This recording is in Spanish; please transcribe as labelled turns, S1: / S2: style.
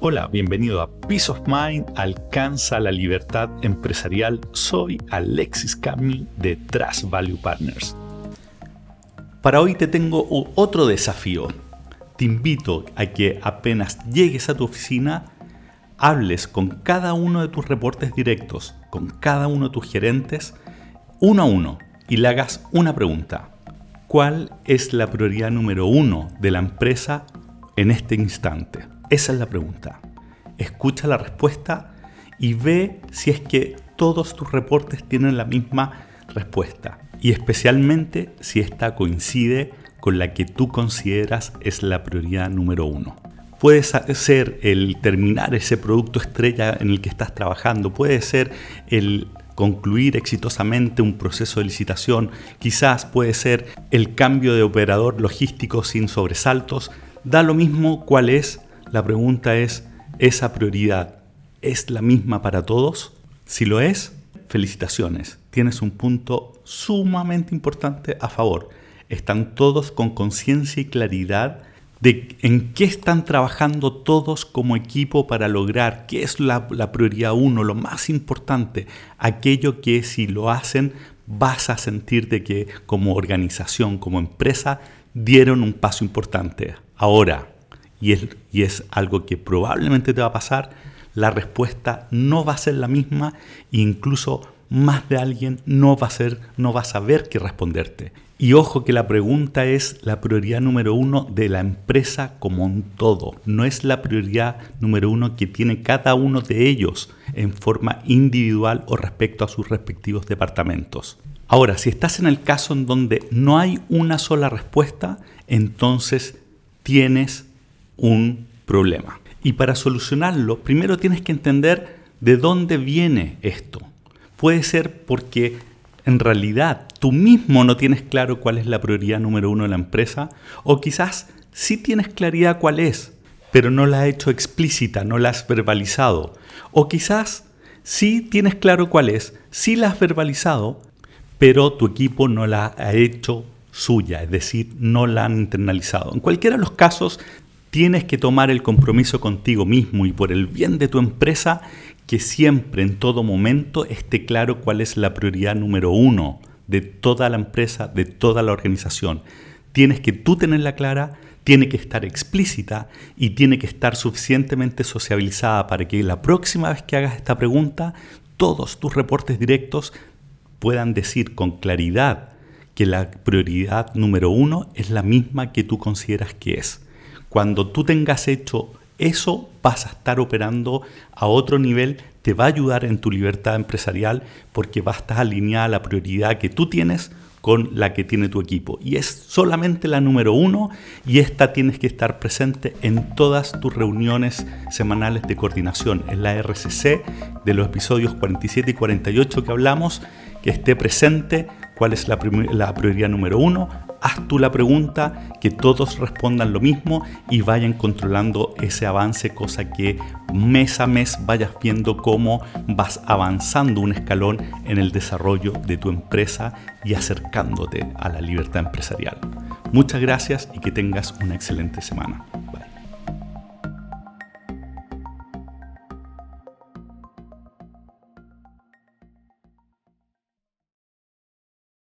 S1: Hola, bienvenido a Peace of Mind, alcanza la libertad empresarial. Soy Alexis Cami de Trust Value Partners. Para hoy te tengo otro desafío. Te invito a que apenas llegues a tu oficina, hables con cada uno de tus reportes directos, con cada uno de tus gerentes, uno a uno, y le hagas una pregunta. ¿Cuál es la prioridad número uno de la empresa en este instante? Esa es la pregunta. Escucha la respuesta y ve si es que todos tus reportes tienen la misma respuesta. Y especialmente si esta coincide con la que tú consideras es la prioridad número uno. Puede ser el terminar ese producto estrella en el que estás trabajando, puede ser el concluir exitosamente un proceso de licitación, quizás puede ser el cambio de operador logístico sin sobresaltos, da lo mismo cuál es la pregunta es, ¿esa prioridad es la misma para todos? Si lo es, felicitaciones. Tienes un punto sumamente importante a favor. Están todos con conciencia y claridad de en qué están trabajando todos como equipo para lograr, qué es la, prioridad uno, lo más importante, aquello que si lo hacen vas a sentir de que como organización, como empresa, dieron un paso importante. Ahora, y es, algo que probablemente te va a pasar, la respuesta no va a ser la misma e incluso más de alguien no va a ser, no va a saber qué responderte. Y ojo que la pregunta es la prioridad número uno de la empresa como un todo. No es la prioridad número uno que tiene cada uno de ellos en forma individual o respecto a sus respectivos departamentos. Ahora, si estás en el caso en donde no hay una sola respuesta, entonces tienes un problema. Y para solucionarlo, primero tienes que entender de dónde viene esto. Puede ser porque en realidad tú mismo no tienes claro cuál es la prioridad número uno de la empresa, o quizás sí tienes claridad cuál es, pero no la has hecho explícita, no la has verbalizado. O quizás sí tienes claro cuál es, sí la has verbalizado, pero tu equipo no la ha hecho suya, es decir, no la han internalizado. En cualquiera de los casos, tienes que tomar el compromiso contigo mismo y por el bien de tu empresa que siempre, en todo momento, esté claro cuál es la prioridad número uno de toda la empresa, de toda la organización. Tienes que tú tenerla clara, tiene que estar explícita y tiene que estar suficientemente sociabilizada para que la próxima vez que hagas esta pregunta, todos tus reportes directos puedan decir con claridad que la prioridad número uno es la misma que tú consideras que es. Cuando tú tengas hecho eso, vas a estar operando a otro nivel, te va a ayudar en tu libertad empresarial porque vas a estar alineada la prioridad que tú tienes con la que tiene tu equipo. Y es solamente la número uno y esta tienes que estar presente en todas tus reuniones semanales de coordinación, en la RCC de los episodios 47 y 48 que hablamos, que esté presente cuál es la, prioridad número uno, haz tú la pregunta, que todos respondan lo mismo y vayan controlando ese avance, cosa que mes a mes vayas viendo cómo vas avanzando un escalón en el desarrollo de tu empresa y acercándote a la libertad empresarial. Muchas gracias y que tengas una excelente semana.